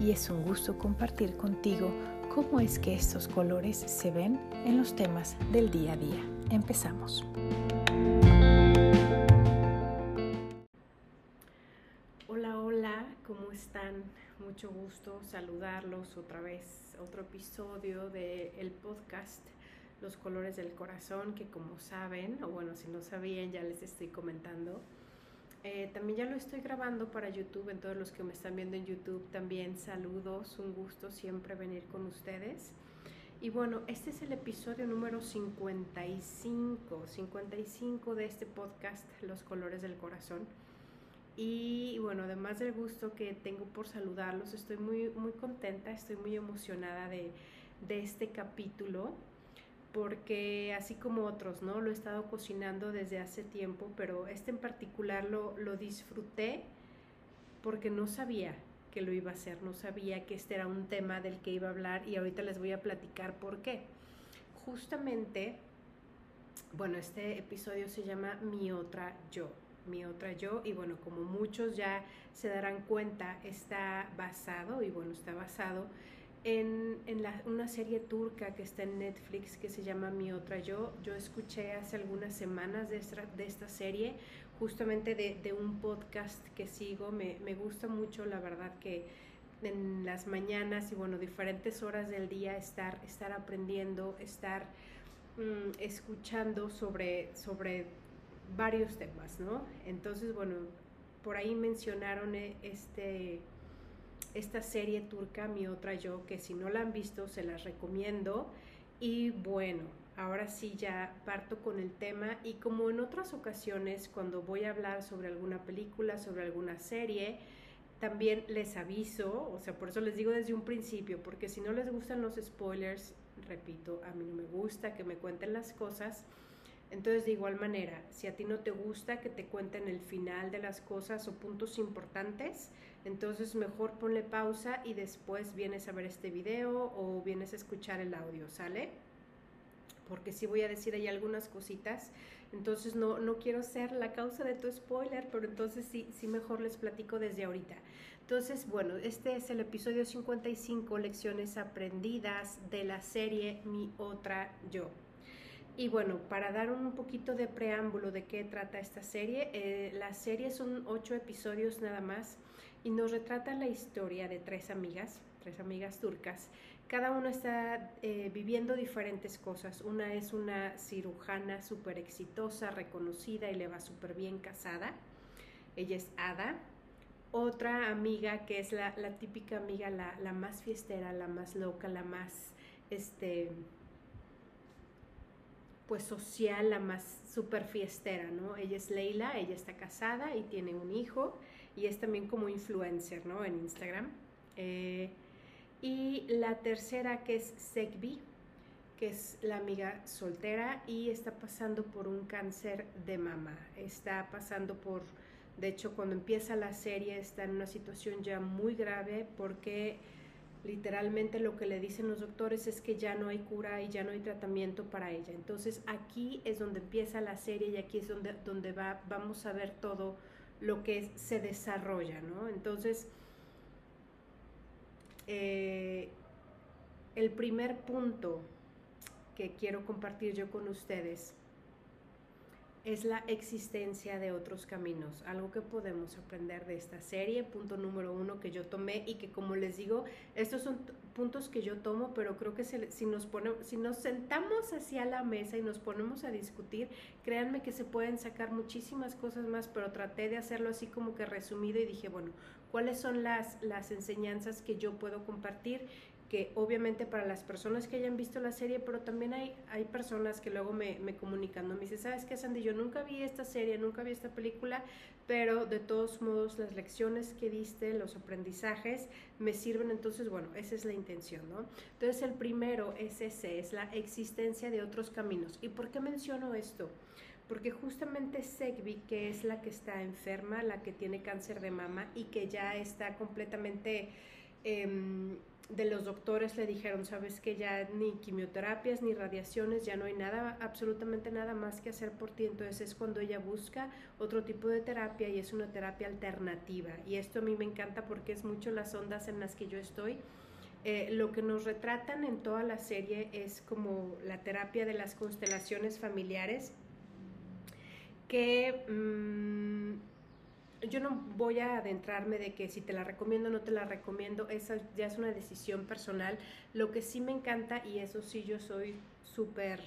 y es un gusto compartir contigo cómo es que estos colores se ven en los temas del día a día. Empezamos. Hola, hola, ¿cómo están? Mucho gusto saludarlos otra vez, otro episodio del podcast Los colores del corazón, que como saben, o bueno, si no sabían, ya les estoy comentando eh, también ya lo estoy grabando para YouTube, en todos los que me están viendo en YouTube también saludos, un gusto siempre venir con ustedes. Y bueno, este es el episodio número 55, 55 de este podcast, Los Colores del Corazón. Y bueno, además del gusto que tengo por saludarlos, estoy muy, muy contenta, estoy muy emocionada de, de este capítulo porque así como otros, ¿no? Lo he estado cocinando desde hace tiempo, pero este en particular lo, lo disfruté porque no sabía que lo iba a hacer, no sabía que este era un tema del que iba a hablar y ahorita les voy a platicar por qué. Justamente, bueno, este episodio se llama Mi otra yo, mi otra yo y bueno, como muchos ya se darán cuenta, está basado y bueno, está basado en, una serie turca que está en Netflix que se llama Mi Otra Yo. Yo escuché hace algunas semanas de esta, de esta serie, justamente de, un podcast que sigo. Me, gusta mucho, la verdad, que en las mañanas y bueno, diferentes horas del día estar, estar aprendiendo, estar mm, escuchando sobre, sobre varios temas, ¿no? Entonces, bueno, por ahí mencionaron eh, este esta serie turca, Mi Otra Yo, que si no la han visto se las recomiendo. Y bueno, ahora sí ya parto con el tema y como en otras ocasiones cuando voy a hablar sobre alguna película, sobre alguna serie, también les aviso, o sea, por eso les digo desde un principio, porque si no les gustan los spoilers, repito, a mí no me gusta que me cuenten las cosas. Entonces, de igual manera, si a ti no te gusta que te cuenten el final de las cosas o puntos importantes, entonces mejor ponle pausa y después vienes a ver este video o vienes a escuchar el audio, ¿sale? Porque sí voy a decir ahí algunas cositas. Entonces no, no quiero ser la causa de tu spoiler, pero entonces sí, sí mejor les platico desde ahorita. Entonces, bueno, este es el episodio 55, lecciones aprendidas de la serie Mi Otra Yo. Y bueno, para dar un poquito de preámbulo de qué trata esta serie, eh, la serie son ocho episodios nada más y nos retrata la historia de tres amigas, tres amigas turcas. Cada una está eh, viviendo diferentes cosas. Una es una cirujana súper exitosa, reconocida y le va súper bien casada. Ella es Ada. Otra amiga que es la, típica amiga, la, más fiestera, la más loca, la más, este, pues social, la más súper fiestera, ¿no? Ella es Leila, ella está casada y tiene un hijo y es también como influencer, ¿no? En Instagram. Eh, y la tercera que es Segbi, que es la amiga soltera y está pasando por un cáncer de mama. Está pasando por, de hecho, cuando empieza la serie está en una situación ya muy grave porque literalmente lo que le dicen los doctores es que ya no hay cura y ya no hay tratamiento para ella. Entonces aquí es donde empieza la serie y aquí es donde, donde va, vamos a ver todo lo que se desarrolla, ¿no? Entonces, eh, el primer punto que quiero compartir yo con ustedes es la existencia de otros caminos, algo que podemos aprender de esta serie, punto número uno que yo tomé y que como les digo, estos son puntos que yo tomo, pero creo que si, nos ponemos, si nos sentamos hacia la mesa y nos ponemos a discutir, créanme que se pueden sacar muchísimas cosas más, pero traté de hacerlo así como que resumido y dije, bueno, ¿cuáles son las, las enseñanzas que yo puedo compartir? Que obviamente para las personas que hayan visto la serie, pero también hay, hay personas que luego me, me comunican, me dicen, ¿sabes qué, Sandy? Yo nunca vi esta serie, nunca vi esta película, pero de todos modos las lecciones que diste, los aprendizajes, me sirven, entonces, bueno, esa es la intención, ¿no? Entonces el primero es ese, es la existencia de otros caminos. ¿Y por qué menciono esto? Porque justamente Segvi, que es la que está enferma, la que tiene cáncer de mama y que ya está completamente... Em, de los doctores le dijeron, sabes que ya ni quimioterapias ni radiaciones, ya no hay nada, absolutamente nada más que hacer por ti. Entonces es cuando ella busca otro tipo de terapia y es una terapia alternativa. Y esto a mí me encanta porque es mucho las ondas en las que yo estoy. Eh, lo que nos retratan en toda la serie es como la terapia de las constelaciones familiares que... Mm, yo no voy a adentrarme de que si te la recomiendo o no te la recomiendo, esa ya es una decisión personal. Lo que sí me encanta, y eso sí yo soy súper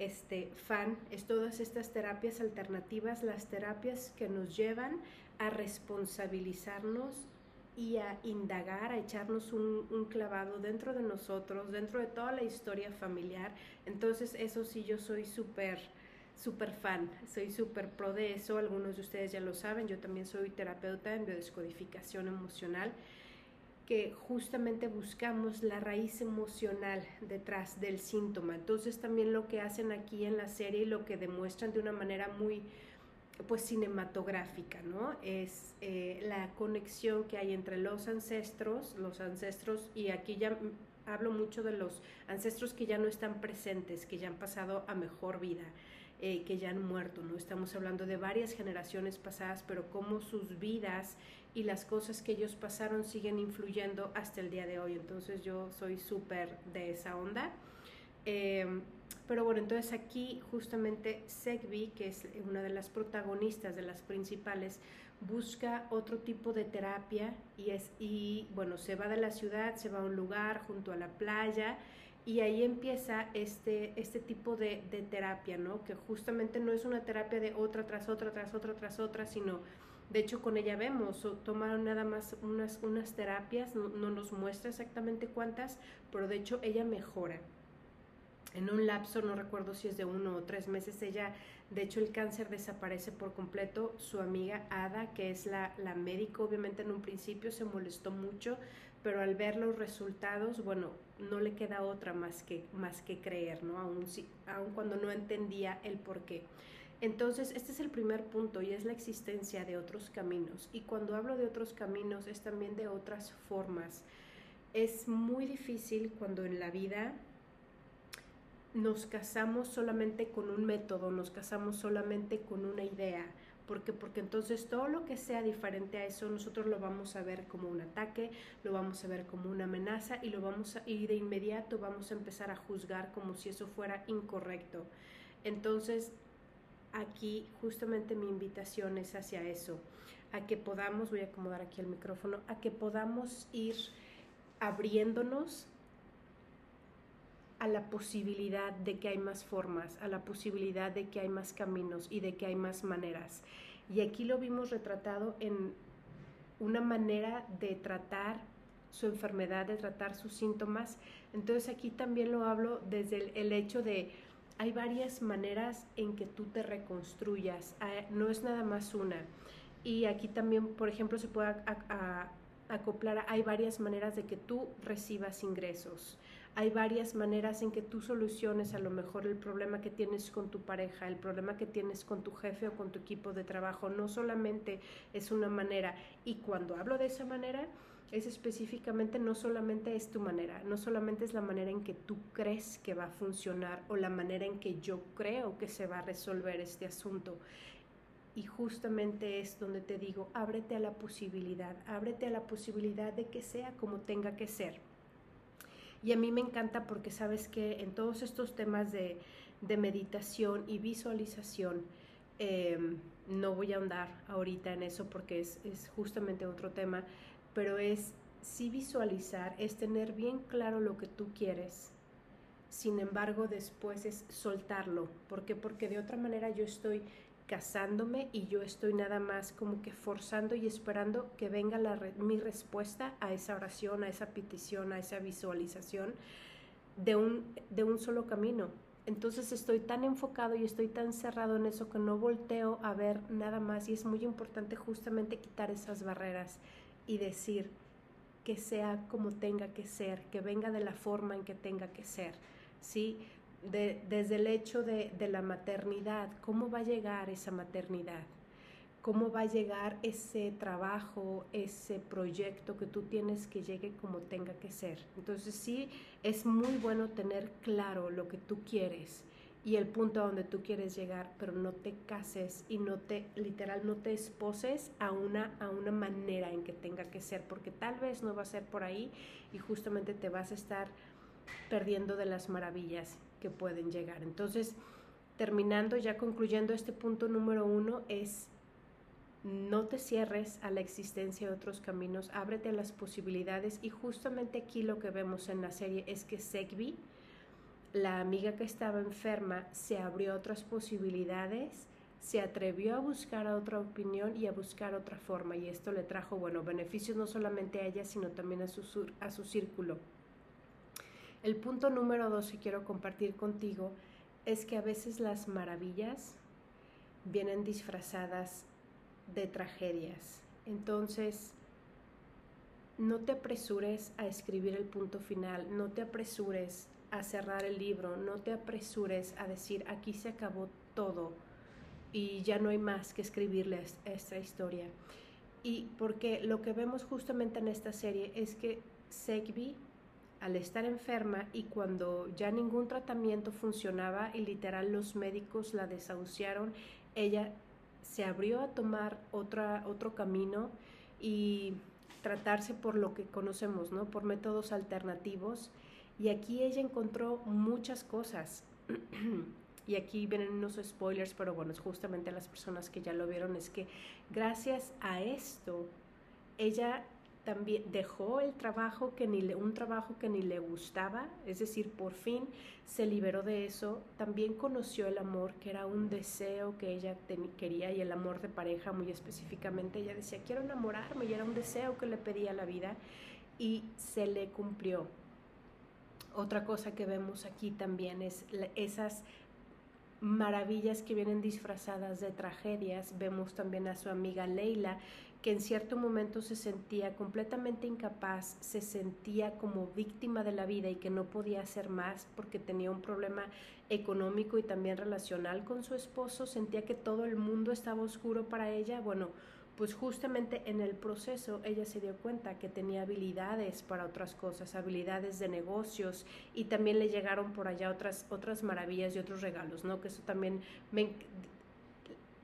este, fan, es todas estas terapias alternativas, las terapias que nos llevan a responsabilizarnos y a indagar, a echarnos un, un, clavado dentro de nosotros, dentro de toda la historia familiar. Entonces eso sí yo soy súper súper fan, soy súper pro de eso, algunos de ustedes ya lo saben, yo también soy terapeuta en biodescodificación emocional, que justamente buscamos la raíz emocional detrás del síntoma. Entonces también lo que hacen aquí en la serie y lo que demuestran de una manera muy pues cinematográfica, ¿no? Es eh, la conexión que hay entre los ancestros, los ancestros, y aquí ya hablo mucho de los ancestros que ya no están presentes, que ya han pasado a mejor vida eh, que ya han muerto, ¿no? Estamos hablando de varias generaciones pasadas, pero cómo sus vidas y las cosas que ellos pasaron siguen influyendo hasta el día de hoy. Entonces yo soy súper de esa onda. Em, pero bueno, entonces aquí justamente Segvi, que es una de las protagonistas, de las principales, busca otro tipo de terapia y es y bueno, se va de la ciudad, se va a un lugar junto a la playa y ahí empieza este, este tipo de, terapia, ¿no? Que justamente no es una terapia de otra tras otra, tras otra, tras otra, sino, de hecho, con ella vemos, o toma nada más unas, unas terapias, no, no nos muestra exactamente cuántas, pero de hecho ella mejora. En un lapso, no recuerdo si es de uno o tres meses, ella, de hecho, el cáncer desaparece por completo. Su amiga Ada, que es la, la médico, obviamente en un principio se molestó mucho, pero al ver los resultados, bueno, no le queda otra más que, más que creer, ¿no? Aún, si, aún cuando no entendía el por qué. Entonces, este es el primer punto y es la existencia de otros caminos. Y cuando hablo de otros caminos es también de otras formas. Es muy difícil cuando en la vida nos casamos solamente con un método, nos casamos solamente con una idea, porque porque entonces todo lo que sea diferente a eso nosotros lo vamos a ver como un ataque, lo vamos a ver como una amenaza y lo vamos a, y de inmediato vamos a empezar a juzgar como si eso fuera incorrecto. Entonces, aquí justamente mi invitación es hacia eso, a que podamos, voy a acomodar aquí el micrófono, a que podamos ir abriéndonos a la posibilidad de que hay más formas, a la posibilidad de que hay más caminos y de que hay más maneras. Y aquí lo vimos retratado en una manera de tratar su enfermedad, de tratar sus síntomas. Entonces aquí también lo hablo desde el, hecho de hay varias maneras en que tú te reconstruyas, no es nada más una. Y aquí también, por ejemplo, se puede acoplar, hay varias maneras de que tú recibas ingresos hay varias maneras en que tú soluciones a lo mejor el problema que tienes con tu pareja, el problema que tienes con tu jefe o con tu equipo de trabajo. No solamente es una manera. Y cuando hablo de esa manera, es específicamente no solamente es tu manera, no solamente es la manera en que tú crees que va a funcionar o la manera en que yo creo que se va a resolver este asunto. Y justamente es donde te digo, ábrete a la posibilidad, ábrete a la posibilidad de que sea como tenga que ser. Y a mí me encanta porque sabes que en todos estos temas de, meditación y visualización, em, no voy a ahondar ahorita en eso porque es, es justamente otro tema, pero es sí visualizar, es tener bien claro lo que tú quieres, sin embargo después es soltarlo. ¿Por qué? Porque de otra manera yo estoy casándome y yo estoy nada más como que forzando y esperando que venga la mi respuesta a esa oración, a esa petición, a esa visualización de un, de un solo camino. Entonces estoy tan enfocado y estoy tan cerrado en eso que no volteo a ver nada más y es muy importante justamente quitar esas barreras y decir que sea como tenga que ser, que venga de la forma en que tenga que ser, ¿sí? Desde el hecho de, de la maternidad, ¿cómo va a llegar esa maternidad? cómo va a llegar ese trabajo, ese proyecto que tú tienes que llegue como tenga que ser. Entonces sí, es muy bueno tener claro lo que tú quieres y el punto a donde tú quieres llegar, pero no te cases y no te, literal, no te esposes a una, a una manera en que tenga que ser, porque tal vez no va a ser por ahí y justamente te vas a estar perdiendo de las maravillas que pueden llegar. Entonces, terminando, ya concluyendo este punto número uno, es no te cierres a la existencia de otros caminos, ábrete a las posibilidades y justamente aquí lo que vemos en la serie es que Segbi, la amiga que estaba enferma, se abrió a otras posibilidades, se atrevió a buscar otra opinión y a buscar otra forma y esto le trajo, bueno, beneficios no solamente a ella, sino también a su, a su círculo. El punto número dos que quiero compartir contigo es que a veces las maravillas vienen disfrazadas de tragedias. Entonces, no te apresures a escribir el punto final, no te apresures a cerrar el libro, no te apresures a decir aquí se acabó todo y ya no hay más que escribirles esta historia. Y porque lo que vemos justamente en esta serie es que Segbi, al estar enferma y cuando ya ningún tratamiento funcionaba y literal los médicos la desahuciaron, ella se abrió a tomar otra, otro camino y tratarse por lo que conocemos, ¿no? Por métodos alternativos. Y aquí ella encontró muchas cosas. y aquí vienen unos spoilers, pero bueno, es justamente las personas que ya lo vieron, es que gracias a esto, ella también dejó el trabajo que ni le, un trabajo que ni le gustaba, es decir, por fin se liberó de eso, también conoció el amor, que era un deseo que ella quería y el amor de pareja muy específicamente, ella decía, quiero enamorarme y era un deseo que le pedía la vida y se le cumplió. Otra cosa que vemos aquí también es esas maravillas que vienen disfrazadas de tragedias. Vemos también a su amiga Leila, que en cierto momento se sentía completamente incapaz, se sentía como víctima de la vida y que no podía hacer más porque tenía un problema económico y también relacional con su esposo, sentía que todo el mundo estaba oscuro para ella. Bueno, pues justamente en el proceso ella se dio cuenta que tenía habilidades para otras cosas, habilidades de negocios y también le llegaron por allá otras otras maravillas y otros regalos, ¿no? Que eso también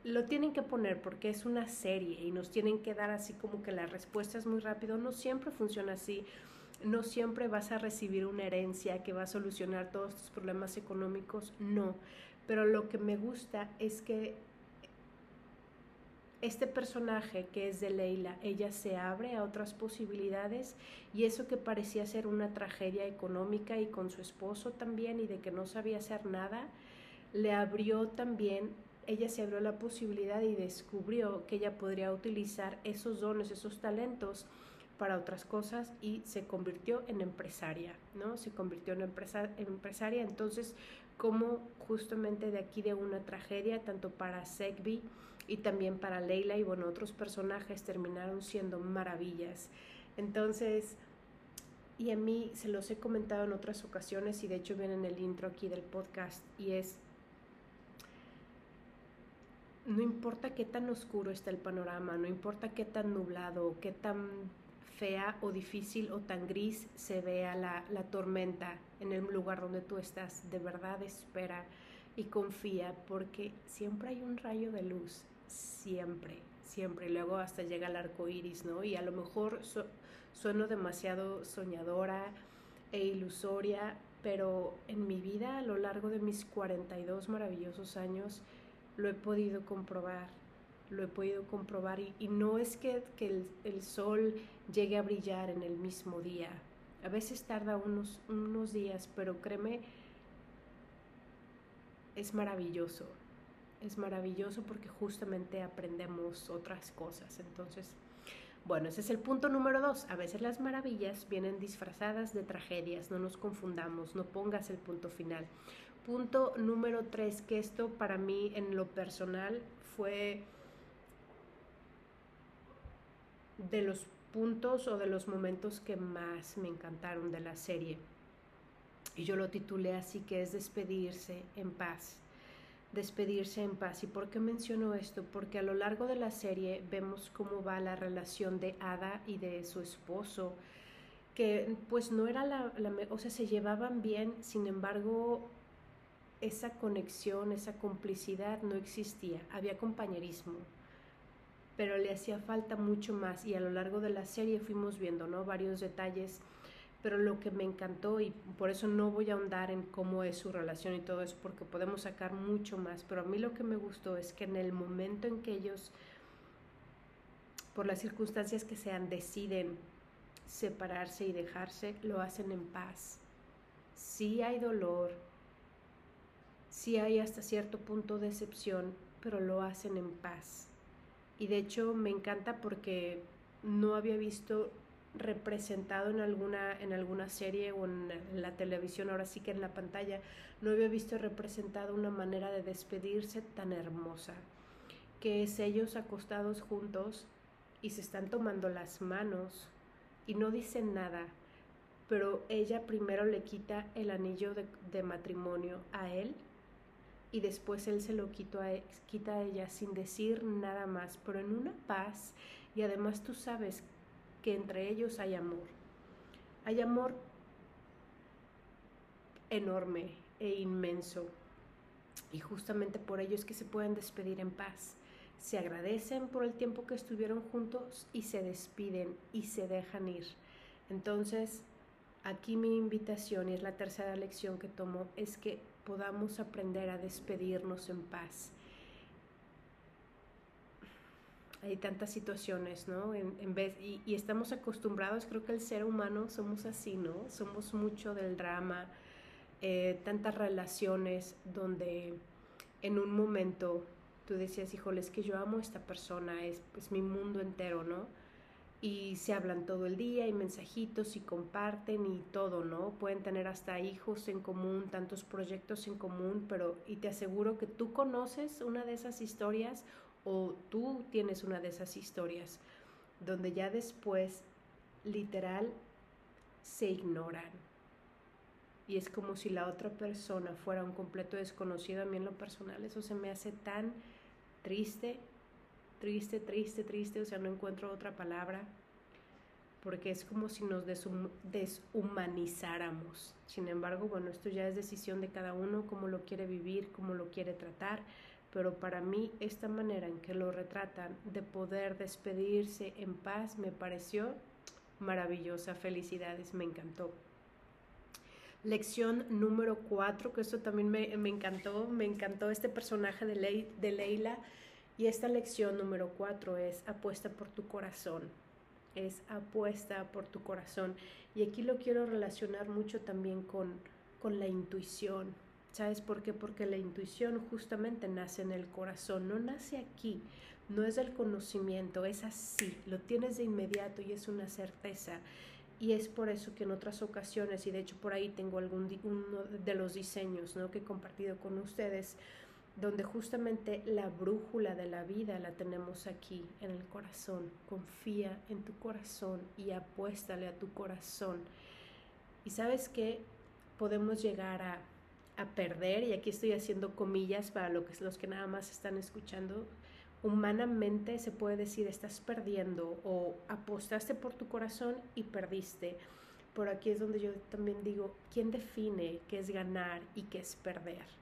lo tienen que poner porque es una serie y nos tienen que dar así como que la respuesta es muy rápido. No siempre funciona así. No siempre vas a recibir una herencia que va a solucionar todos tus problemas económicos. No. Pero lo que me gusta es que este personaje que es de Leila, ella se abre a otras posibilidades y eso que parecía ser una tragedia económica y con su esposo también y de que no sabía hacer nada, le abrió también ella se abrió la posibilidad y descubrió que ella podría utilizar esos dones, esos talentos para otras cosas y se convirtió en empresaria, ¿no? Se convirtió en, empresaria. Entonces, como justamente de aquí de una tragedia, tanto para Segbi y también para Leila y bueno, otros personajes terminaron siendo maravillas. Entonces, y a mí se los he comentado en otras ocasiones y de hecho viene en el intro aquí del podcast y es no importa qué tan oscuro está el panorama, no importa qué tan nublado, qué tan fea o difícil o tan gris se vea la, la tormenta en el lugar donde tú estás, de verdad espera y confía porque siempre hay un rayo de luz, siempre, siempre. Luego hasta llega el arco iris, ¿no? Y a lo mejor sueno demasiado soñadora e ilusoria, pero en mi vida a lo largo de mis 42 maravillosos años, lo he podido comprobar, lo he podido comprobar y, no es que, el, sol llegue a brillar en el mismo día, a veces tarda unos, unos días, pero créeme, es maravilloso. es maravilloso porque justamente aprendemos otras cosas. Entonces, bueno, ese es el punto número dos. A veces las maravillas vienen disfrazadas de tragedias, no nos confundamos, no pongas el punto final. Punto número tres, que esto para mí en lo personal fue de los puntos o de los momentos que más me encantaron de la serie. Y yo lo titulé así que es despedirse en paz. Despedirse en paz. ¿Y por qué menciono esto? Porque a lo largo de la serie vemos cómo va la relación de Ada y de su esposo, que pues no era la, la o sea, se llevaban bien, sin embargo, esa conexión, esa complicidad no existía, había compañerismo, pero le hacía falta mucho más y a lo largo de la serie fuimos viendo, ¿no? Varios detalles, pero lo que me encantó y por eso no voy a ahondar en cómo es su relación y todo eso, porque podemos sacar mucho más, pero a mí lo que me gustó es que en el momento en que ellos, por las circunstancias que sean, deciden separarse y dejarse, lo hacen en paz. Sí hay dolor, sí hay hasta cierto punto de decepción, pero lo hacen en paz. Y de hecho me encanta porque no había visto representado en alguna, en alguna serie o en, la televisión, ahora sí que en la pantalla, no había visto representado una manera de despedirse tan hermosa, que es ellos acostados juntos y se están tomando las manos y no dicen nada, pero ella primero le quita el anillo de, de matrimonio a él y después él se lo e, quita a ella sin decir nada más, pero en una paz y además tú sabes que entre ellos hay amor. Hay amor enorme e inmenso y justamente por ello es que se pueden despedir en paz. Se agradecen por el tiempo que estuvieron juntos y se despiden y se dejan ir. Entonces, aquí mi invitación y es la tercera lección que tomo es que podamos aprender a despedirnos en paz. Hay tantas situaciones, ¿no? En, vez, y, estamos acostumbrados, creo que el ser humano somos así, ¿no? Somos mucho del drama, eh, tantas relaciones donde en un momento tú decías, híjole, es que yo amo a esta persona, es pues, mi mundo entero, ¿no? Y se hablan todo el día y mensajitos y comparten y todo, ¿no? Pueden tener hasta hijos en común, tantos proyectos en común, pero y te aseguro que tú conoces una de esas historias o tú tienes una de esas historias donde ya después literal se ignoran. Y es como si la otra persona fuera un completo desconocido. A mí en lo personal eso se me hace tan triste triste, triste, triste, o sea, no encuentro otra palabra, porque es como si nos deshumanizáramos. Sin embargo, bueno, esto ya es decisión de cada uno, cómo lo quiere vivir, cómo lo quiere tratar, pero para mí esta manera en que lo retratan de poder despedirse en paz me pareció maravillosa. Felicidades, me encantó. Lección número cuatro, que esto también me, me encantó, me encantó este personaje de, de Leila y esta lección número cuatro es apuesta por tu corazón. Es apuesta por tu corazón. Y aquí lo quiero relacionar mucho también con, con la intuición. ¿Sabes por qué? Porque la intuición justamente nace en el corazón, no nace aquí, no es el conocimiento, es así, lo tienes de inmediato y es una certeza. Y es por eso que en otras ocasiones, y de hecho por ahí tengo algún uno de los diseños ¿no? que he compartido con ustedes, donde justamente la brújula de la vida la tenemos aquí en el corazón. Confía en tu corazón y apuéstale a tu corazón. Y sabes que podemos llegar a, a, perder, y aquí estoy haciendo comillas para lo que, los que nada más están escuchando, humanamente se puede decir estás perdiendo o apostaste por tu corazón y perdiste. Por aquí es donde yo también digo, ¿quién define qué es ganar y qué es perder?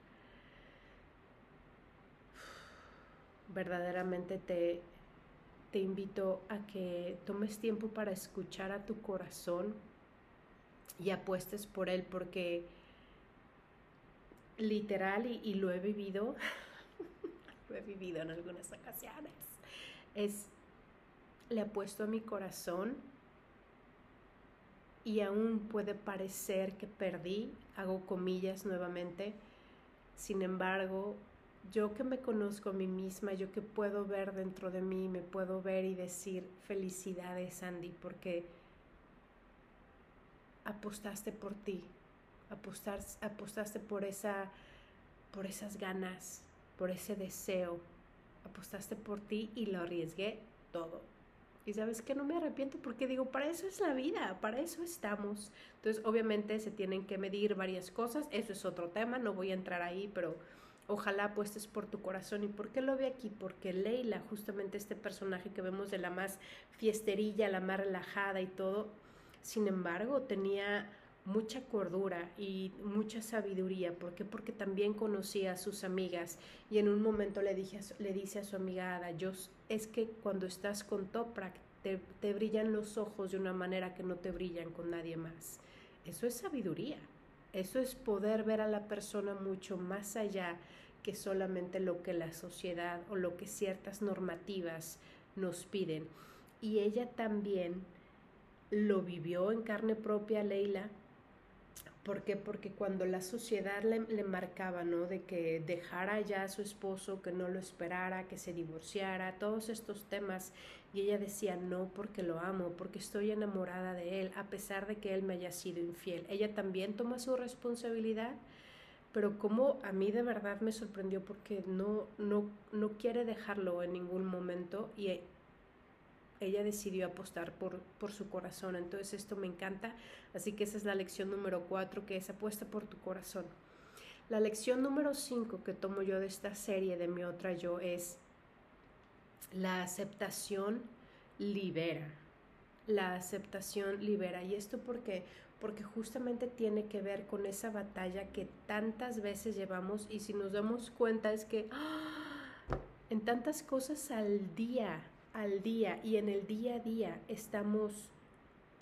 Verdaderamente te, te invito a que tomes tiempo para escuchar a tu corazón y apuestes por él porque literal y, lo he vivido, lo he vivido en algunas ocasiones, es, le apuesto a mi corazón y aún puede parecer que perdí, hago comillas nuevamente, sin embargo, yo que me conozco a mí misma, yo que puedo ver dentro de mí, me puedo ver y decir felicidades, Andy, porque apostaste por ti, apostaste por, esa, por esas ganas, por ese deseo, apostaste por ti y lo arriesgué todo. Y sabes que no me arrepiento porque digo, para eso es la vida, para eso estamos. Entonces, obviamente se tienen que medir varias cosas, eso es otro tema, no voy a entrar ahí, pero ojalá apuestes por tu corazón. ¿Y por qué lo ve aquí? Porque Leila, justamente este personaje que vemos de la más fiesterilla, la más relajada y todo, sin embargo, tenía mucha cordura y mucha sabiduría. ¿Por qué? Porque también conocía a sus amigas y en un momento le, dije le dice a su amiga Ada, yo, es que cuando estás con Toprak te, te brillan los ojos de una manera que no te brillan con nadie más. Eso es sabiduría. Eso es poder ver a la persona mucho más allá que solamente lo que la sociedad o lo que ciertas normativas nos piden. Y ella también lo vivió en carne propia, Leila. ¿Por qué? Porque cuando la sociedad le, le, marcaba, ¿no? De que dejara ya a su esposo, que no lo esperara, que se divorciara, todos estos temas, y ella decía, no, porque lo amo, porque estoy enamorada de él, a pesar de que él me haya sido infiel. Ella también toma su responsabilidad, pero como a mí de verdad me sorprendió porque no, no, no quiere dejarlo en ningún momento y ella decidió apostar por, por su corazón. Entonces esto me encanta. Así que esa es la lección número cuatro, que es apuesta por tu corazón. La lección número cinco que tomo yo de esta serie de mi otra yo es la aceptación libera. La aceptación libera. ¿Y esto porque Porque justamente tiene que ver con esa batalla que tantas veces llevamos y si nos damos cuenta es que ¡ah! en tantas cosas al día al día y en el día a día estamos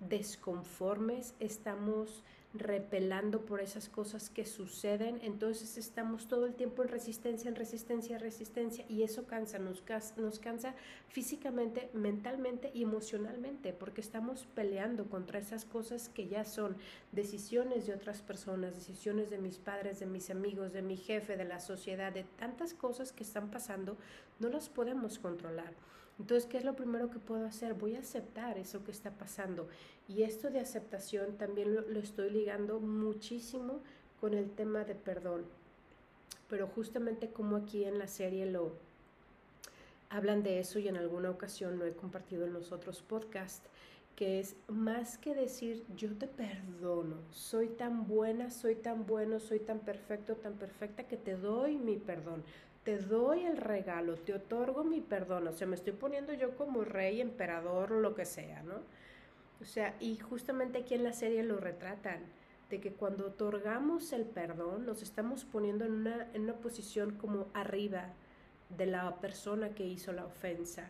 desconformes, estamos repelando por esas cosas que suceden, entonces estamos todo el tiempo en resistencia, en resistencia, resistencia y eso cansa, nos, nos cansa físicamente, mentalmente y emocionalmente porque estamos peleando contra esas cosas que ya son decisiones de otras personas, decisiones de mis padres, de mis amigos, de mi jefe, de la sociedad, de tantas cosas que están pasando, no las podemos controlar. Entonces, ¿qué es lo primero que puedo hacer? Voy a aceptar eso que está pasando. Y esto de aceptación también lo, estoy ligando muchísimo con el tema de perdón. Pero justamente como aquí en la serie lo hablan de eso y en alguna ocasión lo he compartido en los otros podcasts, que es más que decir yo te perdono, soy tan buena, soy tan bueno, soy tan perfecto, tan perfecta que te doy mi perdón te doy el regalo, te otorgo mi perdón, o sea, me estoy poniendo yo como rey, emperador, lo que sea, ¿no? O sea, y justamente aquí en la serie lo retratan, de que cuando otorgamos el perdón nos estamos poniendo en una, en una posición como arriba de la persona que hizo la ofensa.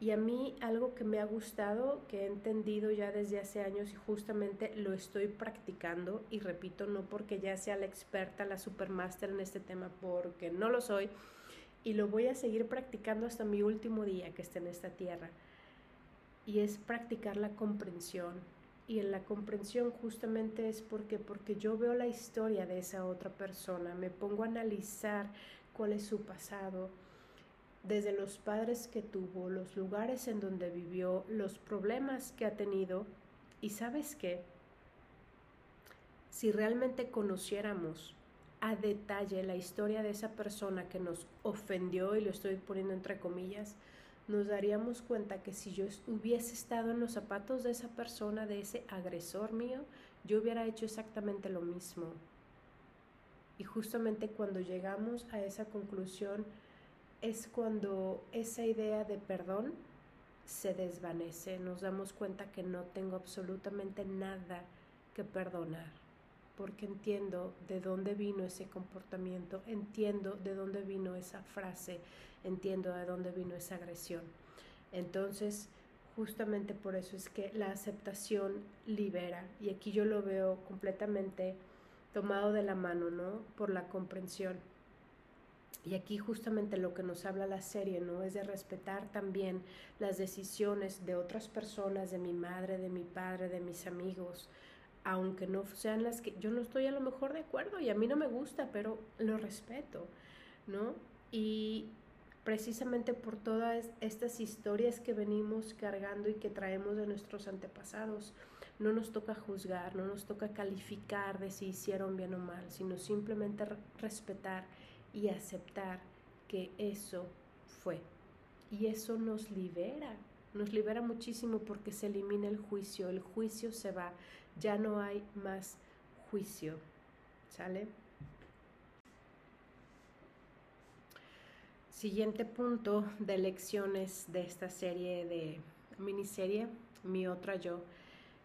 Y a mí algo que me ha gustado, que he entendido ya desde hace años y justamente lo estoy practicando, y repito, no porque ya sea la experta, la supermaster en este tema, porque no lo soy, y lo voy a seguir practicando hasta mi último día que esté en esta tierra. Y es practicar la comprensión. Y en la comprensión justamente es porque, porque yo veo la historia de esa otra persona, me pongo a analizar cuál es su pasado, desde los padres que tuvo, los lugares en donde vivió, los problemas que ha tenido. Y sabes qué, si realmente conociéramos a detalle la historia de esa persona que nos ofendió, y lo estoy poniendo entre comillas, nos daríamos cuenta que si yo hubiese estado en los zapatos de esa persona, de ese agresor mío, yo hubiera hecho exactamente lo mismo. Y justamente cuando llegamos a esa conclusión, es cuando esa idea de perdón se desvanece, nos damos cuenta que no tengo absolutamente nada que perdonar, porque entiendo de dónde vino ese comportamiento, entiendo de dónde vino esa frase, entiendo de dónde vino esa agresión. Entonces, justamente por eso es que la aceptación libera, y aquí yo lo veo completamente tomado de la mano, ¿no? Por la comprensión y aquí justamente lo que nos habla la serie, ¿no? Es de respetar también las decisiones de otras personas, de mi madre, de mi padre, de mis amigos, aunque no sean las que yo no estoy a lo mejor de acuerdo y a mí no me gusta, pero lo respeto. ¿no? Y precisamente por todas estas historias que venimos cargando y que traemos de nuestros antepasados, no nos toca juzgar, no nos toca calificar de si hicieron bien o mal, sino simplemente respetar y aceptar que eso fue. Y eso nos libera, nos libera muchísimo porque se elimina el juicio, el juicio se va, ya no hay más juicio, ¿sale? Siguiente punto de lecciones de esta serie de miniserie, Mi otra yo.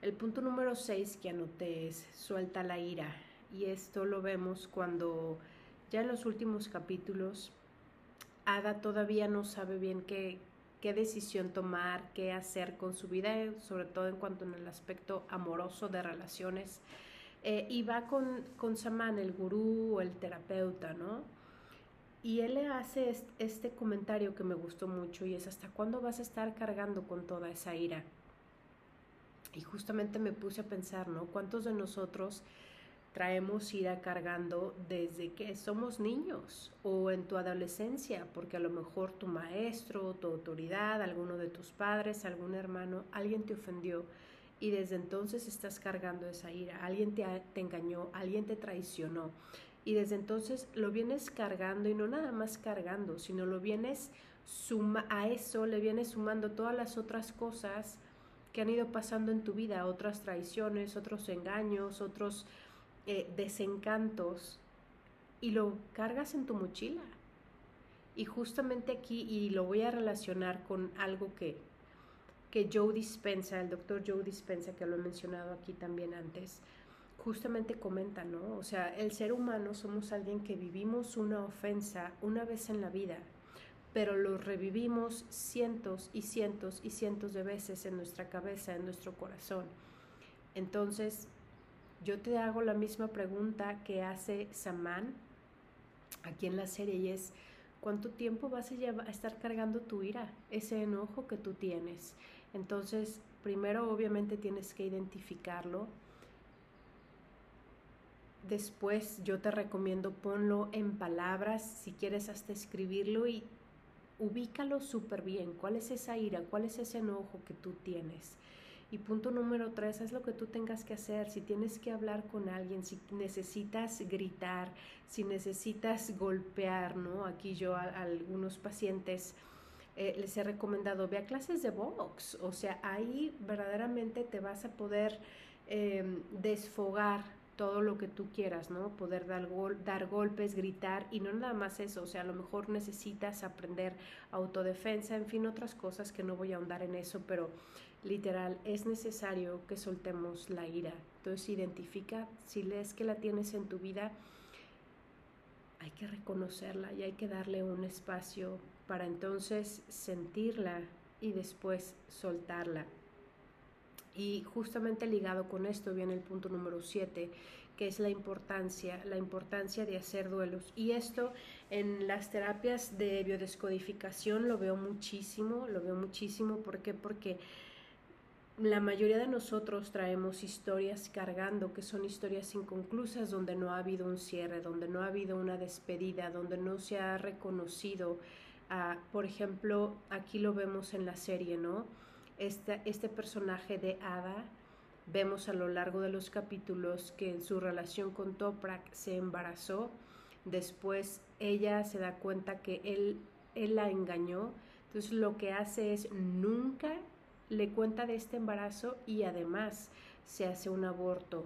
El punto número 6 que anoté es suelta la ira. Y esto lo vemos cuando ya en los últimos capítulos Ada todavía no sabe bien qué, qué decisión tomar, qué hacer con su vida, sobre todo en cuanto en el aspecto amoroso de relaciones. Eh, y va con, con Saman, el gurú o el terapeuta, ¿no? Y él le hace este comentario que me gustó mucho y es, ¿hasta cuándo vas a estar cargando con toda esa ira? Y justamente me puse a pensar, ¿no? ¿Cuántos de nosotros traemos ira cargando desde que somos niños o en tu adolescencia, porque a lo mejor tu maestro, tu autoridad, alguno de tus padres, algún hermano, alguien te ofendió y desde entonces estás cargando esa ira, alguien te, te engañó, alguien te traicionó y desde entonces lo vienes cargando y no nada más cargando, sino lo vienes suma a eso le vienes sumando todas las otras cosas que han ido pasando en tu vida, otras traiciones, otros engaños, otros eh, desencantos y lo cargas en tu mochila. Y justamente aquí, y lo voy a relacionar con algo que, que Joe Dispensa, el doctor Joe Dispensa, que lo he mencionado aquí también antes, justamente comenta, ¿no? O sea, el ser humano somos alguien que vivimos una ofensa una vez en la vida, pero lo revivimos cientos y cientos y cientos de veces en nuestra cabeza, en nuestro corazón. Entonces, yo te hago la misma pregunta que hace Saman aquí en la serie y es, ¿cuánto tiempo vas a, llevar, a estar cargando tu ira, ese enojo que tú tienes? Entonces, primero obviamente tienes que identificarlo. Después yo te recomiendo ponlo en palabras, si quieres hasta escribirlo y ubícalo súper bien. ¿Cuál es esa ira? ¿Cuál es ese enojo que tú tienes? Y punto número tres, es lo que tú tengas que hacer. Si tienes que hablar con alguien, si necesitas gritar, si necesitas golpear, ¿no? Aquí yo a, algunos pacientes eh, les he recomendado, ve clases de box. O sea, ahí verdaderamente te vas a poder em, desfogar todo lo que tú quieras, ¿no? Poder dar, dar golpes, gritar y no nada más eso, o sea, a lo mejor necesitas aprender autodefensa, en fin, otras cosas que no voy a ahondar en eso, pero literal, es necesario que soltemos la ira. Entonces identifica si lees que la tienes en tu vida, hay que reconocerla y hay que darle un espacio para entonces sentirla y después soltarla. Y justamente ligado con esto viene el punto número 7, que es la importancia, la importancia de hacer duelos. Y esto en las terapias de biodescodificación lo veo muchísimo, lo veo muchísimo. ¿Por qué? Porque la mayoría de nosotros traemos historias cargando que son historias inconclusas donde no ha habido un cierre, donde no ha habido una despedida, donde no se ha reconocido. por ejemplo, aquí lo vemos en la serie, ¿no? Este, este personaje de Ada, vemos a lo largo de los capítulos que en su relación con Toprak se embarazó, después ella se da cuenta que él, él la engañó, entonces lo que hace es nunca le cuenta de este embarazo y además se hace un aborto.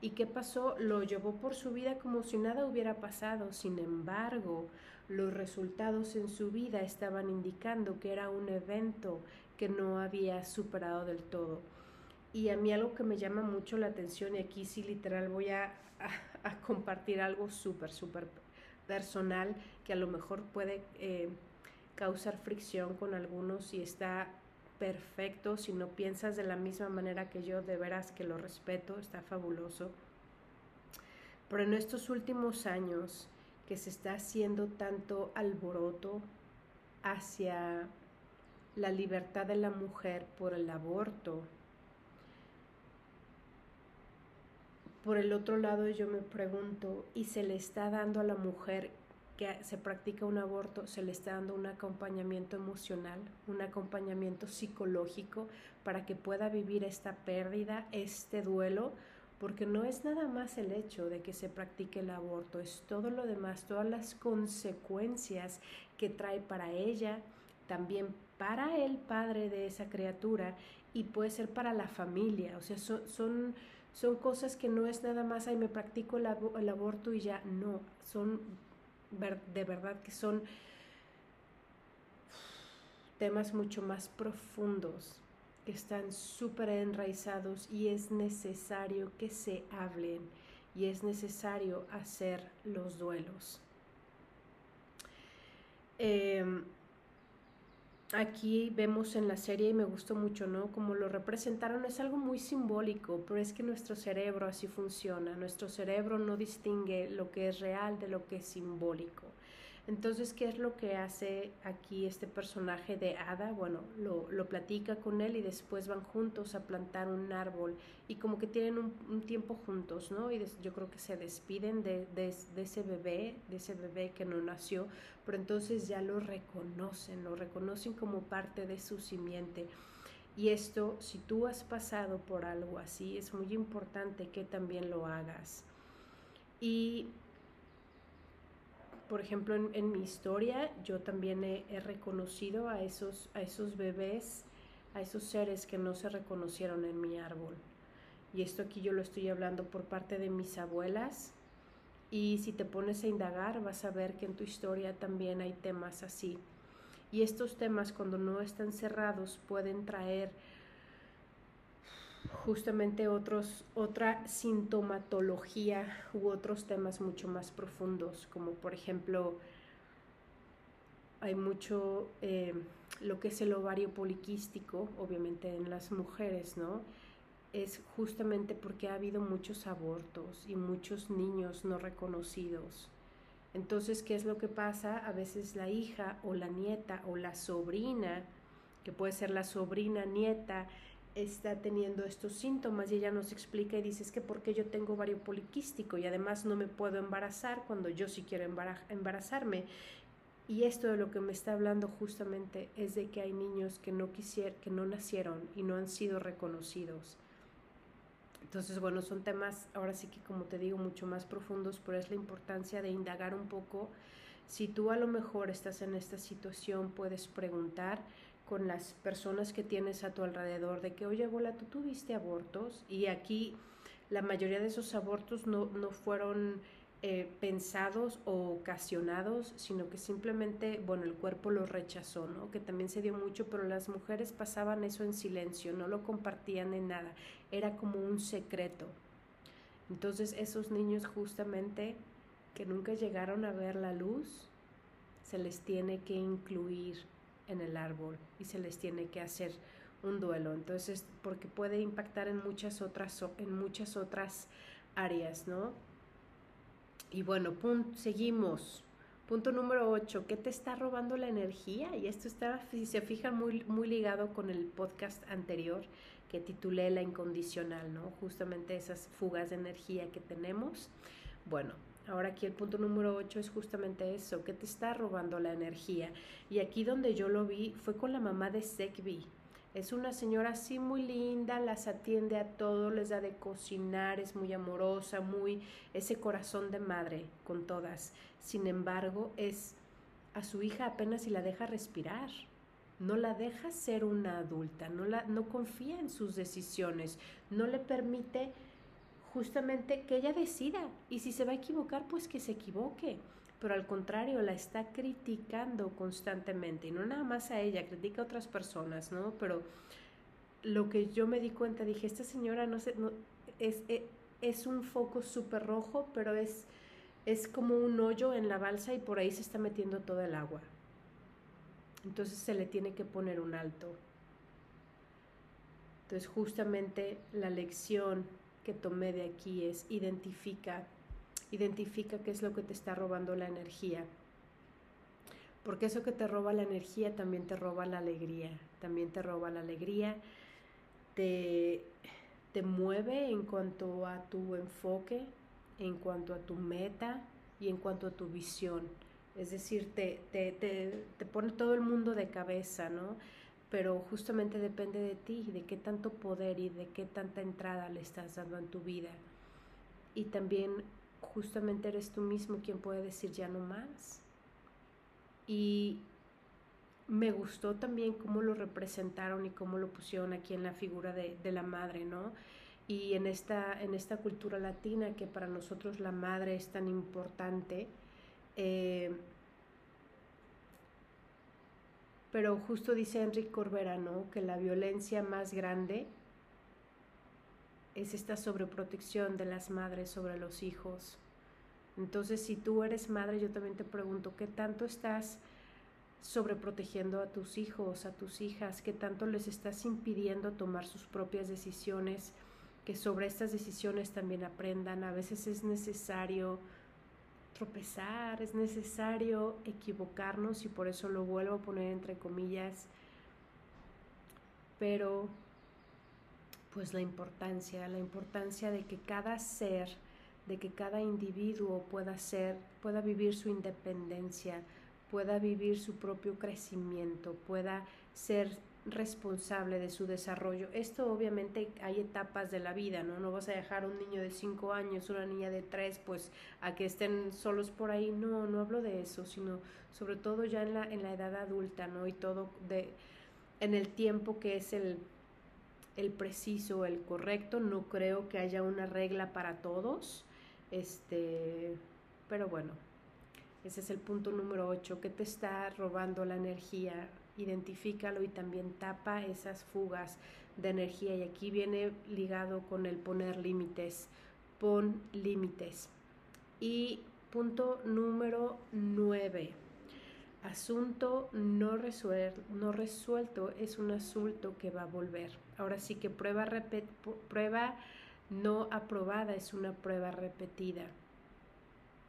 ¿Y qué pasó? Lo llevó por su vida como si nada hubiera pasado. Sin embargo, los resultados en su vida estaban indicando que era un evento que no había superado del todo. Y a mí algo que me llama mucho la atención, y aquí sí literal voy a, compartir algo súper, súper personal, que a lo mejor puede eh, causar fricción con algunos y está perfecto, si no piensas de la misma manera que yo, de veras que lo respeto, está fabuloso. Pero en estos últimos años que se está haciendo tanto alboroto hacia la libertad de la mujer por el aborto, por el otro lado yo me pregunto, ¿y se le está dando a la mujer que se practica un aborto, se le está dando un acompañamiento emocional, un acompañamiento psicológico para que pueda vivir esta pérdida, este duelo, porque no es nada más el hecho de que se practique el aborto, es todo lo demás, todas las consecuencias que trae para ella, también para el padre de esa criatura y puede ser para la familia, o sea, son, son, cosas que no es nada más, ahí me practico el aborto y ya, no, son de verdad que son temas mucho más profundos que están súper enraizados y es necesario que se hablen y es necesario hacer los duelos. Em, aquí vemos en la serie y me gustó mucho, ¿no? Como lo representaron, es algo muy simbólico, pero es que nuestro cerebro así funciona. Nuestro cerebro no distingue lo que es real de lo que es simbólico. Entonces, ¿qué es lo que hace aquí este personaje de Ada? Bueno, lo, lo platica con él y después van juntos a plantar un árbol y como que tienen un, tiempo juntos, ¿no? Y yo creo que se despiden de, de, ese bebé, de ese bebé que no nació, pero entonces ya lo reconocen, lo reconocen como parte de su simiente. Y esto, si tú has pasado por algo así, es muy importante que también lo hagas. Y por ejemplo, en, mi historia yo también he, reconocido a esos, a esos bebés, a esos seres que no se reconocieron en mi árbol. Y esto aquí yo lo estoy hablando por parte de mis abuelas. Y si te pones a indagar, vas a ver que en tu historia también hay temas así. Y estos temas, cuando no están cerrados, pueden traer justamente otros, otra sintomatología u otros temas mucho más profundos, como por ejemplo, hay mucho eh, lo que es el ovario poliquístico, obviamente en las mujeres, ¿no? Es justamente porque ha habido muchos abortos y muchos niños no reconocidos. Entonces, ¿qué es lo que pasa? A veces la hija o la nieta o la sobrina, que puede ser la sobrina nieta, está teniendo estos síntomas y ella nos explica y dice es que porque yo tengo ovario poliquístico y además no me puedo embarazar cuando yo sí quiero embarazarme. Y esto de lo que me está hablando justamente es de que hay niños que no quisieron, que no nacieron y no han sido reconocidos. Entonces, bueno, son temas, ahora sí que como te digo, mucho más profundos, pero es la importancia de indagar un poco. Si tú a lo mejor estás en esta situación, puedes preguntar, con las personas que tienes a tu alrededor de que, oye, abuela, tú tuviste abortos y aquí la mayoría de esos abortos no, no fueron eh, pensados o ocasionados, sino que simplemente, bueno, el cuerpo lo rechazó, ¿no? Que también se dio mucho, pero las mujeres pasaban eso en silencio, no lo compartían en nada, era como un secreto. Entonces esos niños justamente que nunca llegaron a ver la luz, se les tiene que incluir en el árbol y se les tiene que hacer un duelo. Entonces, porque puede impactar en muchas otras, en muchas otras áreas, ¿no? Y bueno, seguimos. Punto número 8, ¿qué te está robando la energía? Y esto está, si se fijan, muy, muy ligado con el podcast anterior que titulé La incondicional, ¿no? Justamente esas fugas de energía que tenemos. Bueno, Ahora aquí el punto número 8 es justamente eso, que te está robando la energía. Y aquí donde yo lo vi fue con la mamá de Sekbi. Es una señora así muy linda, las atiende a todos, les da de cocinar, es muy amorosa, muy ese corazón de madre con todas. Sin embargo, es a su hija apenas si la deja respirar. No la deja ser una adulta, no la no confía en sus decisiones, no le permite justamente que ella decida y si se va a equivocar, pues que se equivoque. Pero al contrario, la está criticando constantemente y no nada más a ella, critica a otras personas, ¿no? Pero lo que yo me di cuenta, dije, esta señora no es, es, es un foco súper rojo, pero es, es como un hoyo en la balsa y por ahí se está metiendo todo el agua. Entonces se le tiene que poner un alto. Entonces justamente la lección que tomé de aquí es identifica, identifica qué es lo que te está robando la energía. Porque eso que te roba la energía también te roba la alegría, también te roba la alegría, te, te mueve en cuanto a tu enfoque, en cuanto a tu meta y en cuanto a tu visión. Es decir, te, te, te, te pone todo el mundo de cabeza, ¿no? Pero justamente depende de ti, de qué tanto poder y de qué tanta entrada le estás dando en tu vida. Y también justamente eres tú mismo quien puede decir ya no más. Y me gustó también cómo lo representaron y cómo lo pusieron aquí en la figura de, de la madre, ¿no? y en esta, en esta cultura latina que para nosotros la madre es tan importante, eh, pero justo dice Enrique Corbera, ¿no? Que la violencia más grande es esta sobreprotección de las madres sobre los hijos. Entonces, si tú eres madre, yo también te pregunto, ¿qué tanto estás sobreprotegiendo a tus hijos, a tus hijas? ¿Qué tanto les estás impidiendo tomar sus propias decisiones? que sobre estas decisiones también aprendan. A veces es necesario tropezar, es necesario equivocarnos y por eso lo vuelvo a poner entre comillas. Pero pues la importancia, la importancia de que cada ser, de que cada individuo pueda ser, pueda vivir su independencia, pueda vivir su propio crecimiento, pueda ser responsable de su desarrollo. Esto obviamente hay etapas de la vida, ¿no? No vas a dejar a un niño de 5 años, una niña de 3, pues a que estén solos por ahí. No, no hablo de eso, sino sobre todo ya en la, en la edad adulta, ¿no? Y todo de, en el tiempo que es el, el preciso, el correcto. No creo que haya una regla para todos. Este, pero bueno, ese es el punto número 8. ¿Qué te está robando la energía? Identifícalo y también tapa esas fugas de energía. Y aquí viene ligado con el poner límites. Pon límites. Y punto número 9. Asunto no, resuelto, no resuelto es un asunto que va a volver. Ahora sí que prueba, prueba no aprobada es una prueba repetida.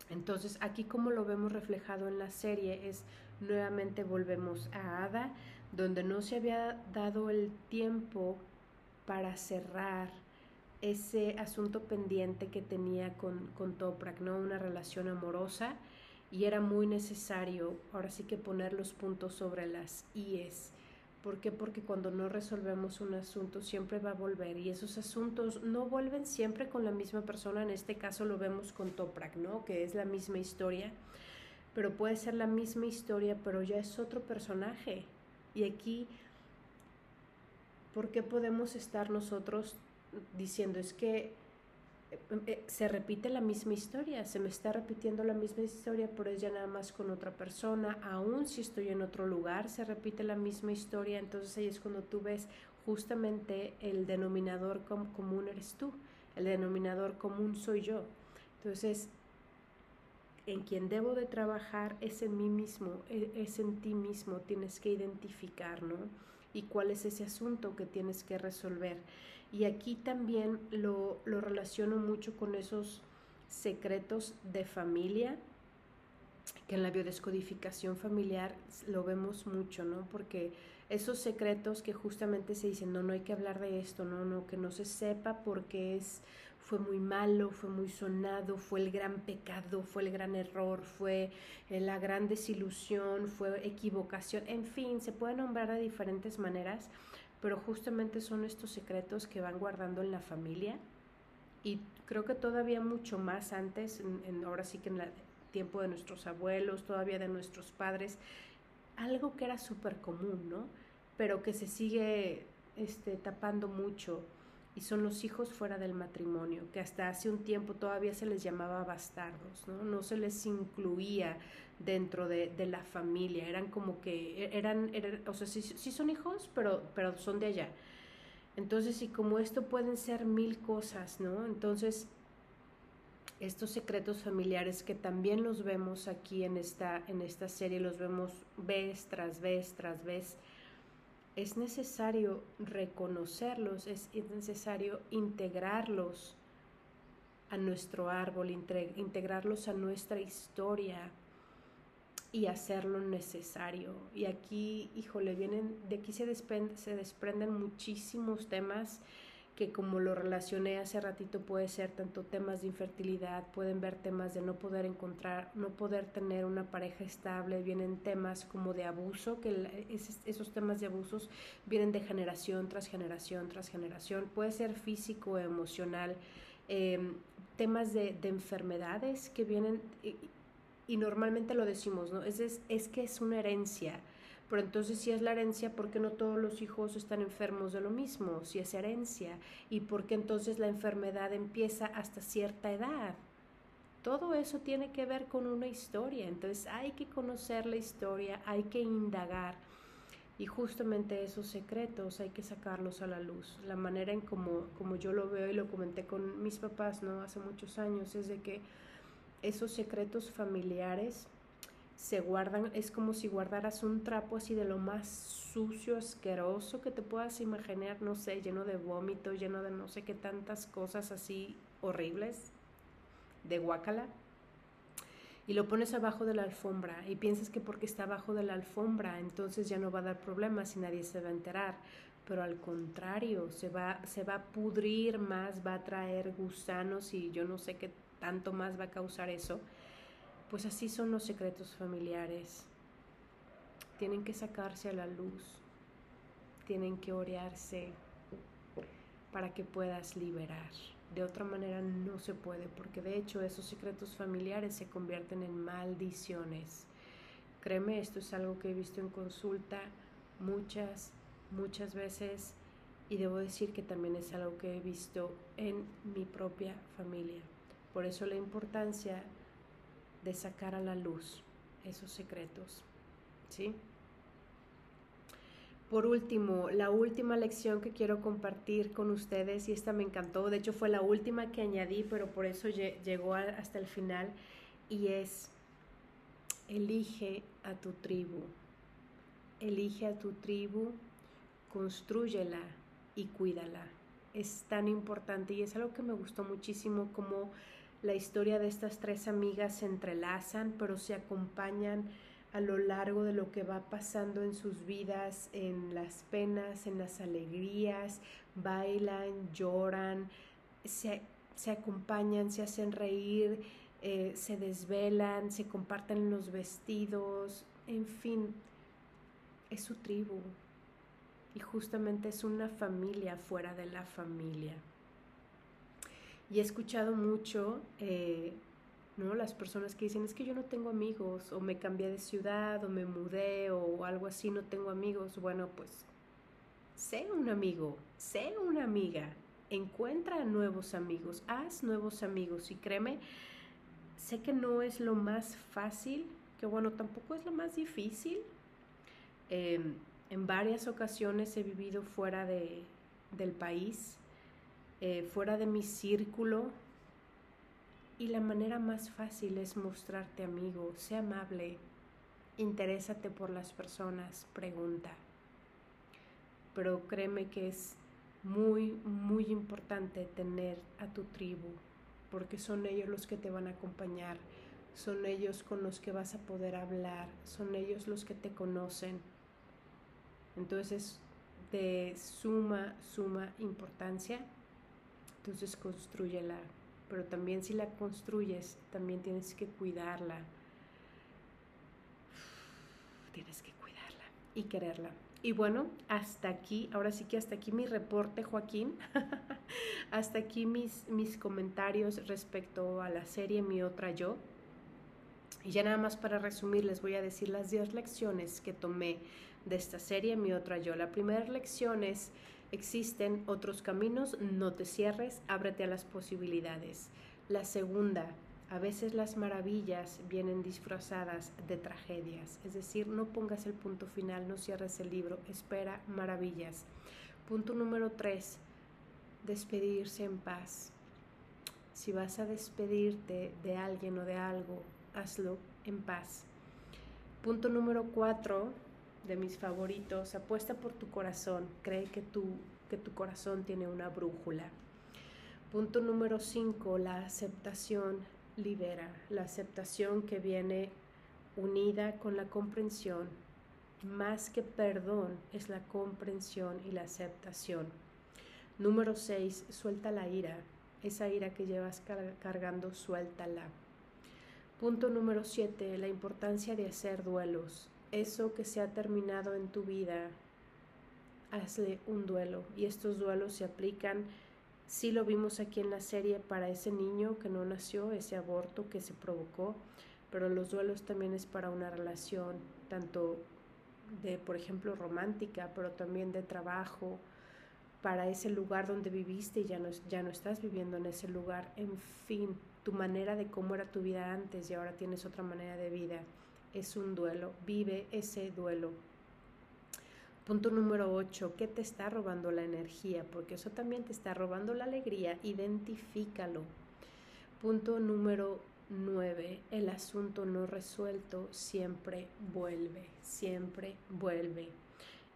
Entonces aquí como lo vemos reflejado en la serie es nuevamente volvemos a Ada, donde no se había dado el tiempo para cerrar ese asunto pendiente que tenía con, con Toprak, ¿no? Una relación amorosa y era muy necesario ahora sí que poner los puntos sobre las IES. ¿Por qué? Porque cuando no resolvemos un asunto siempre va a volver y esos asuntos no vuelven siempre con la misma persona. En este caso lo vemos con Toprak, ¿no? Que es la misma historia pero puede ser la misma historia, pero ya es otro personaje. Y aquí, ¿por qué podemos estar nosotros diciendo es que eh, eh, se repite la misma historia, se me está repitiendo la misma historia, pero es ya nada más con otra persona, aún si estoy en otro lugar, se repite la misma historia, entonces ahí es cuando tú ves justamente el denominador común eres tú, el denominador común soy yo. Entonces, en quien debo de trabajar es en mí mismo, e, es en ti mismo, tienes que identificar, ¿no? Y cuál es ese asunto que tienes que resolver. Y aquí también lo, lo relaciono mucho con esos secretos de familia, que en la biodescodificación familiar lo vemos mucho, ¿no? Porque esos secretos que justamente se dicen, no, no hay que hablar de esto, no, no, que no se sepa porque es fue muy malo, fue muy sonado, fue el gran pecado, fue el gran error, fue eh, la gran desilusión, fue equivocación, en fin, se puede nombrar de diferentes maneras, pero justamente son estos secretos que van guardando en la familia y creo que todavía mucho más antes, en, ahora sí que en el tiempo de nuestros abuelos, todavía de nuestros padres, algo que era súper común, ¿no? Pero que se sigue este, tapando mucho y son los hijos fuera del matrimonio, que hasta hace un tiempo todavía se les llamaba bastardos, ¿no? No se les incluía dentro de, la familia, eran como que, e, eran, o sea, sí, son hijos, pero, pero son de allá. Entonces, y como esto pueden ser mil cosas, ¿no? Entonces, estos secretos familiares que también los vemos aquí en esta, en esta serie, los vemos vez tras vez tras vez, es necesario reconocerlos, es, necesario integrarlos a nuestro árbol, integrarlos a nuestra historia y hacerlo necesario. Y aquí, híjole, vienen, de aquí se, se desprenden muchísimos temas que como lo relacioné hace ratito puede ser tanto temas de infertilidad, pueden ver temas de no poder encontrar, no poder tener una pareja estable, vienen temas como de abuso, que esos temas de abusos vienen de generación tras generación tras generación, puede ser físico, emocional, em, temas de, enfermedades que vienen, y, normalmente lo decimos, ¿no? Es, es que es una herencia pero entonces si es la herencia, ¿por qué no todos los hijos están enfermos de lo mismo? Si es herencia. ¿Y por qué entonces la enfermedad empieza hasta cierta edad? Todo eso tiene que ver con una historia. Entonces hay que conocer la historia, hay que indagar. Y justamente esos secretos hay que sacarlos a la luz. La manera en como, como yo lo veo y lo comenté con mis papás ¿no? hace muchos años es de que esos secretos familiares se guardan, es como si guardaras un trapo así de lo más sucio, asqueroso que te puedas imaginar, no sé, lleno de vómito, lleno de no sé qué tantas cosas así horribles, de guacala, y lo pones abajo de la alfombra y piensas que porque está abajo de la alfombra entonces ya no va a dar problemas y nadie se va a enterar, pero al contrario, se va, se va a pudrir más, va a traer gusanos y yo no sé qué tanto más va a causar eso pues así son los secretos familiares. Tienen que sacarse a la luz, tienen que orearse para que puedas liberar. De otra manera no se puede, porque de hecho esos secretos familiares se convierten en maldiciones. Créeme, esto es algo que he visto en consulta muchas, muchas veces y debo decir que también es algo que he visto en mi propia familia. Por eso la importancia de sacar a la luz esos secretos. ¿Sí? Por último, la última lección que quiero compartir con ustedes, y esta me encantó, de hecho fue la última que añadí, pero por eso llegó hasta el final, y es, elige a tu tribu, elige a tu tribu, construyela y cuídala. Es tan importante y es algo que me gustó muchísimo como la historia de estas tres amigas se entrelazan, pero se acompañan a lo largo de lo que va pasando en sus vidas, en las penas, en las alegrías, bailan, lloran, se, acompañan, se hacen reír, eh, se desvelan, se comparten los vestidos, en fin, es su tribu y justamente es una familia fuera de la familia. Y he escuchado mucho, eh, ¿no? Las personas que dicen, es que yo no tengo amigos, o me cambié de ciudad, o me mudé, o algo así, no tengo amigos. Bueno, pues, sé un amigo, sé una amiga, encuentra nuevos amigos, haz nuevos amigos, y créeme, sé que no es lo más fácil, que bueno, tampoco es lo más difícil. Em, en varias ocasiones he vivido fuera de, del país eh, fuera de mi círculo. Y la manera más fácil es mostrarte amigo, sé amable, interésate por las personas, pregunta. Pero créeme que es muy, muy importante tener a tu tribu, porque son ellos los que te van a acompañar, son ellos con los que vas a poder hablar, son ellos los que te conocen. Entonces, de suma, suma importancia entonces construyela. Pero también si la construyes, también tienes que cuidarla. Tienes que cuidarla y quererla. Y bueno, hasta aquí, ahora sí que hasta aquí mi reporte, Joaquín. hasta aquí mis, mis comentarios respecto a la serie Mi Otra Yo. Y ya nada más para resumir, les voy a decir las 10 lecciones que tomé de esta serie Mi Otra Yo. La primera lección es Existen otros caminos, no te cierres, ábrete a las posibilidades. La segunda, a veces las maravillas vienen disfrazadas de tragedias, es decir, no pongas el punto final, no cierres el libro, espera maravillas. Punto número tres, despedirse en paz. Si vas a despedirte de alguien o de algo, hazlo en paz. Punto número cuatro, de mis favoritos, apuesta por tu corazón, cree que tu, que tu corazón tiene una brújula. Punto número 5, la aceptación libera, la aceptación que viene unida con la comprensión. Más que perdón es la comprensión y la aceptación. Número 6, suelta la ira. Esa ira que llevas cargando, suéltala. Punto número 7, la importancia de hacer duelos. Eso que se ha terminado en tu vida, hazle un duelo. Y estos duelos se aplican, si lo vimos aquí en la serie, para ese niño que no nació, ese aborto que se provocó, pero los duelos también es para una relación, tanto de, por ejemplo, romántica, pero también de trabajo, para ese lugar donde viviste y ya no, ya no estás viviendo en ese lugar. En fin, tu manera de cómo era tu vida antes y ahora tienes otra manera de vida. Es un duelo. Vive ese duelo. Punto número 8. ¿Qué te está robando la energía? Porque eso también te está robando la alegría. Identifícalo. Punto número 9. El asunto no resuelto siempre vuelve. Siempre vuelve.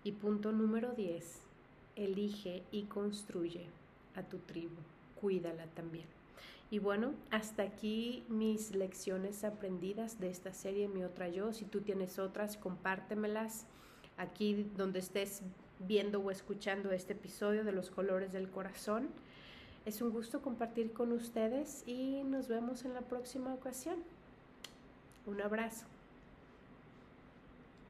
Y punto número 10 elige y construye a tu tribu, cuídala también. Y bueno, hasta aquí mis lecciones aprendidas de esta serie, mi otra yo. Si tú tienes otras, compártemelas aquí donde estés viendo o escuchando este episodio de los colores del corazón. Es un gusto compartir con ustedes y nos vemos en la próxima ocasión. Un abrazo.